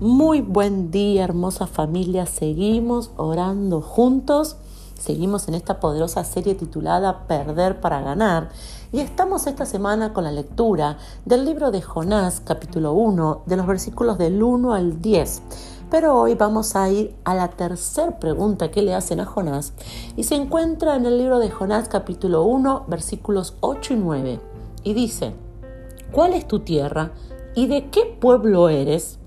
Muy buen día, hermosa familia. Seguimos orando juntos. Seguimos en esta poderosa serie titulada Perder para ganar. Y estamos esta semana con la lectura del libro de Jonás, capítulo 1, de los versículos del 1 al 10. Pero hoy vamos a ir a la tercera pregunta que le hacen a Jonás y se encuentra en el libro de Jonás capítulo 1 versículos 8 y 9. Y dice, ¿cuál es tu tierra y de qué pueblo eres?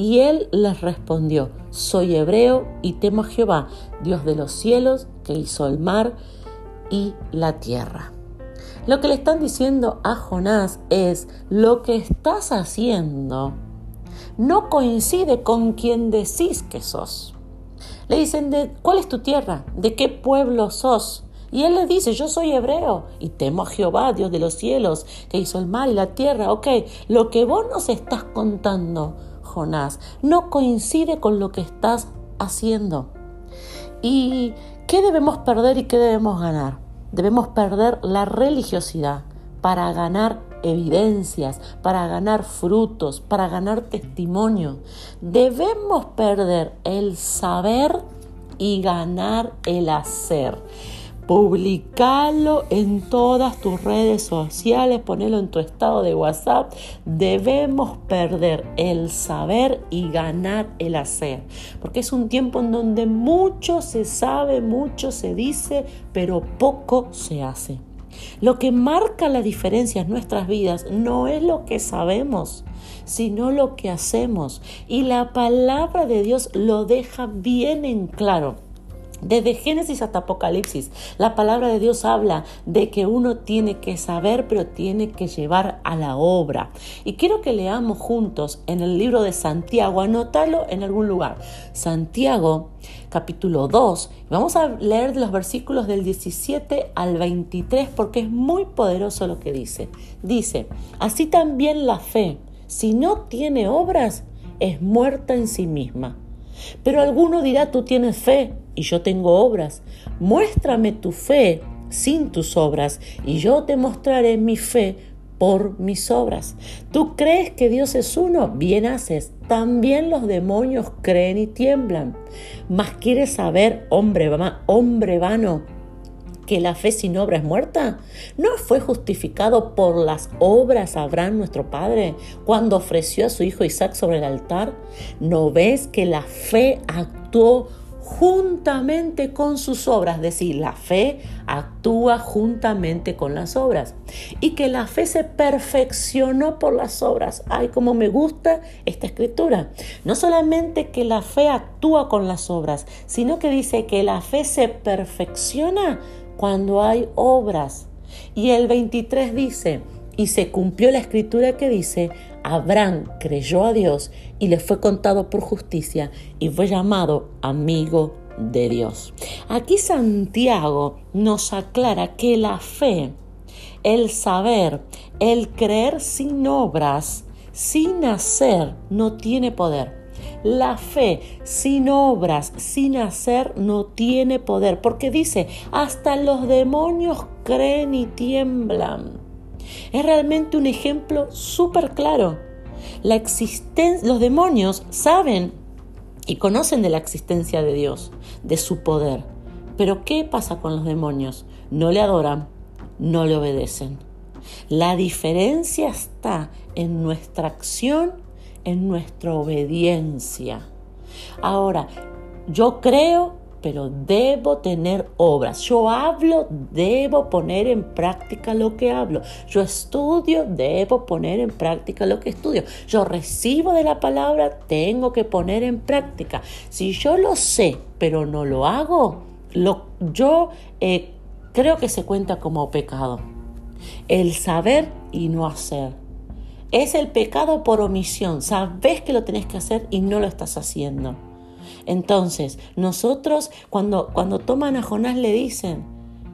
Y él les respondió, soy hebreo y temo a Jehová, Dios de los cielos, que hizo el mar y la tierra. Lo que le están diciendo a Jonás es, lo que estás haciendo no coincide con quien decís que sos. Le dicen, de, ¿cuál es tu tierra? ¿De qué pueblo sos? Y él le dice, yo soy hebreo y temo a Jehová, Dios de los cielos, que hizo el mar y la tierra. Ok, lo que vos nos estás contando Jonás, no coincide con lo que estás haciendo. ¿Y qué debemos perder y qué debemos ganar? Debemos perder la religiosidad para ganar evidencias, para ganar frutos, para ganar testimonio. Debemos perder el saber y ganar el hacer publicarlo en todas tus redes sociales, ponerlo en tu estado de WhatsApp. Debemos perder el saber y ganar el hacer, porque es un tiempo en donde mucho se sabe, mucho se dice, pero poco se hace. Lo que marca la diferencia en nuestras vidas no es lo que sabemos, sino lo que hacemos. Y la palabra de Dios lo deja bien en claro. Desde Génesis hasta Apocalipsis, la palabra de Dios habla de que uno tiene que saber, pero tiene que llevar a la obra. Y quiero que leamos juntos en el libro de Santiago, anotarlo en algún lugar. Santiago, capítulo 2. Vamos a leer los versículos del 17 al 23 porque es muy poderoso lo que dice. Dice, así también la fe, si no tiene obras, es muerta en sí misma. Pero alguno dirá, tú tienes fe y yo tengo obras. Muéstrame tu fe sin tus obras y yo te mostraré mi fe por mis obras. ¿Tú crees que Dios es uno? Bien haces. También los demonios creen y tiemblan. Mas quieres saber, hombre, hombre vano, que la fe sin obra es muerta? ¿No fue justificado por las obras Abraham nuestro padre cuando ofreció a su hijo Isaac sobre el altar? ¿No ves que la fe actuó juntamente con sus obras, es decir, la fe actúa juntamente con las obras y que la fe se perfeccionó por las obras. Ay, como me gusta esta escritura. No solamente que la fe actúa con las obras, sino que dice que la fe se perfecciona cuando hay obras. Y el 23 dice, y se cumplió la escritura que dice, Abraham creyó a Dios y le fue contado por justicia y fue llamado amigo de Dios. Aquí Santiago nos aclara que la fe, el saber, el creer sin obras, sin hacer, no tiene poder. La fe sin obras, sin hacer, no tiene poder, porque dice, hasta los demonios creen y tiemblan. Es realmente un ejemplo súper claro. La existencia, los demonios saben y conocen de la existencia de Dios, de su poder. Pero ¿qué pasa con los demonios? No le adoran, no le obedecen. La diferencia está en nuestra acción en nuestra obediencia. Ahora, yo creo, pero debo tener obras. Yo hablo, debo poner en práctica lo que hablo. Yo estudio, debo poner en práctica lo que estudio. Yo recibo de la palabra, tengo que poner en práctica. Si yo lo sé, pero no lo hago, lo, yo eh, creo que se cuenta como pecado. El saber y no hacer. Es el pecado por omisión. Sabes que lo tenés que hacer y no lo estás haciendo. Entonces, nosotros cuando, cuando toman a Jonás le dicen,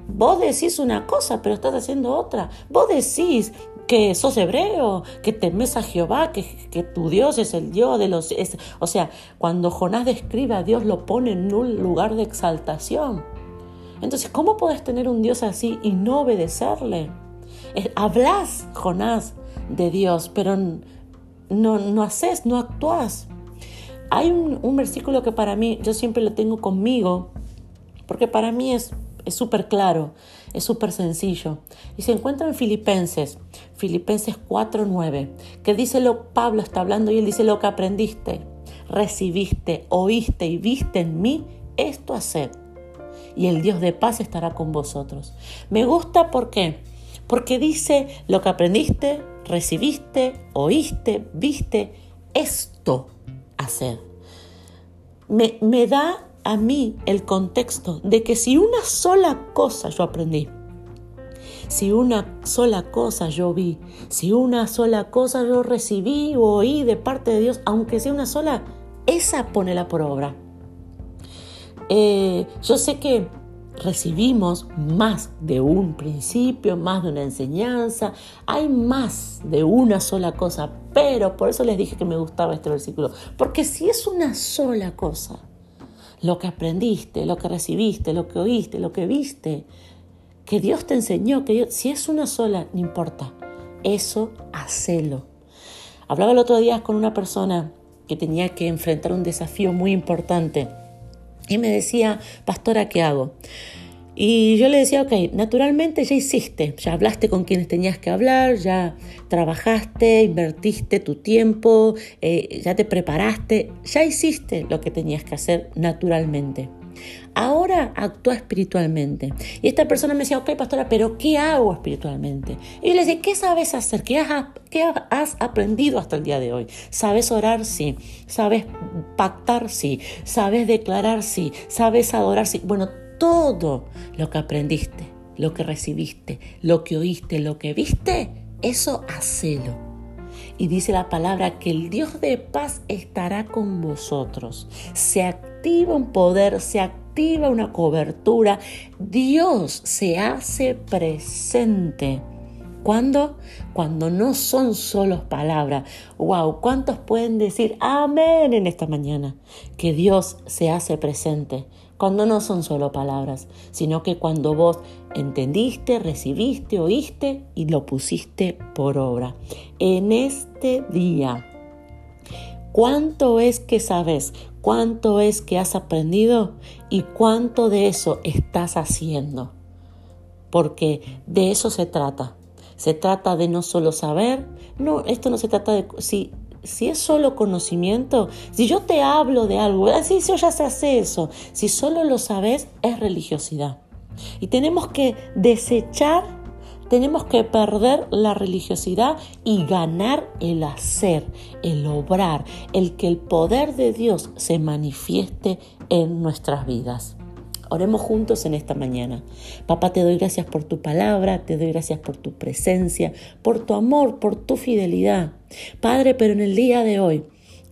vos decís una cosa, pero estás haciendo otra. Vos decís que sos hebreo, que temes a Jehová, que, que tu Dios es el Dios de los... o sea, cuando Jonás describe a Dios, lo pone en un lugar de exaltación. Entonces, ¿cómo puedes tener un Dios así y no obedecerle? Hablas, Jonás, de Dios, pero no, no haces, no actúas. Hay un, versículo que para mí, yo siempre lo tengo conmigo, porque para mí es súper claro, es súper sencillo. Y se encuentra en Filipenses, Filipenses 4.9, que dice lo, Pablo está hablando y él dice lo que aprendiste, recibiste, oíste y viste en mí, esto haced. Y el Dios de paz estará con vosotros. Me gusta porque porque dice lo que aprendiste, recibiste, oíste, viste, esto hacer. Me, me da a mí el contexto de que si una sola cosa yo aprendí, si una sola cosa yo vi, si una sola cosa yo recibí o oí de parte de Dios, aunque sea una sola, esa ponela por obra. Eh, yo sé que recibimos más de un principio, más de una enseñanza, hay más de una sola cosa, pero por eso les dije que me gustaba este versículo, porque si es una sola cosa, lo que aprendiste, lo que recibiste, lo que oíste, lo que viste, que Dios te enseñó, que si es una sola, no importa, eso hacelo. Hablaba el otro día con una persona que tenía que enfrentar un desafío muy importante y me decía, pastora, ¿qué hago? Y yo le decía, ok, naturalmente ya hiciste, ya hablaste con quienes tenías que hablar, ya trabajaste, invertiste tu tiempo, eh, ya te preparaste, ya hiciste lo que tenías que hacer naturalmente. Ahora actúa espiritualmente. Y esta persona me decía, ok, pastora, pero ¿qué hago espiritualmente? Y yo le decía, ¿qué sabes hacer? ¿Qué has, ¿Qué has aprendido hasta el día de hoy? ¿Sabes orar? Sí. ¿Sabes pactar? Sí. ¿Sabes declarar? Sí. ¿Sabes adorar? Sí. Bueno, todo lo que aprendiste, lo que recibiste, lo que oíste, lo que viste, eso hacelo. Y dice la palabra que el Dios de paz estará con vosotros. Se activa un poder, se activa una cobertura. Dios se hace presente. ¿Cuándo? Cuando no son solo palabras. ¡Wow! ¿Cuántos pueden decir amén en esta mañana? Que Dios se hace presente cuando no son solo palabras, sino que cuando vos entendiste, recibiste, oíste y lo pusiste por obra. En este día, ¿cuánto es que sabes? ¿Cuánto es que has aprendido? ¿Y cuánto de eso estás haciendo? Porque de eso se trata. Se trata de no solo saber, no, esto no se trata de si si es solo conocimiento, si yo te hablo de algo, así si yo ya se hace eso, si solo lo sabes, es religiosidad. Y tenemos que desechar, tenemos que perder la religiosidad y ganar el hacer, el obrar, el que el poder de Dios se manifieste en nuestras vidas. Oremos juntos en esta mañana. Papá, te doy gracias por tu palabra, te doy gracias por tu presencia, por tu amor, por tu fidelidad. Padre, pero en el día de hoy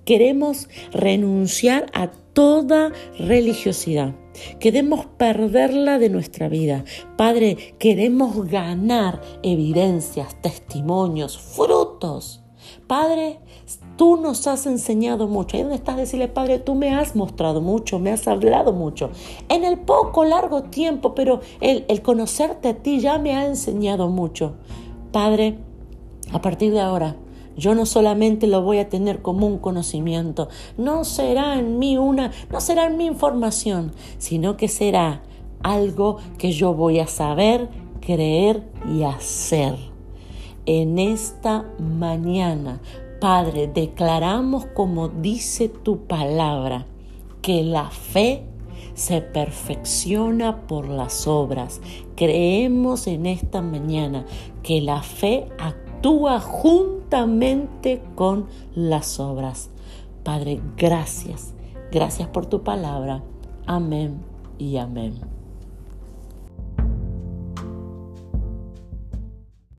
queremos renunciar a toda religiosidad. Queremos perderla de nuestra vida. Padre, queremos ganar evidencias, testimonios, frutos. Padre, Tú nos has enseñado mucho. Ahí donde estás, decirle, Padre, tú me has mostrado mucho, me has hablado mucho. En el poco, largo tiempo, pero el, el conocerte a ti ya me ha enseñado mucho. Padre, a partir de ahora, yo no solamente lo voy a tener como un conocimiento, no será en mí una, no será en mi información, sino que será algo que yo voy a saber, creer y hacer. En esta mañana Padre, declaramos como dice tu palabra, que la fe se perfecciona por las obras. Creemos en esta mañana que la fe actúa juntamente con las obras. Padre, gracias. Gracias por tu palabra. Amén y amén.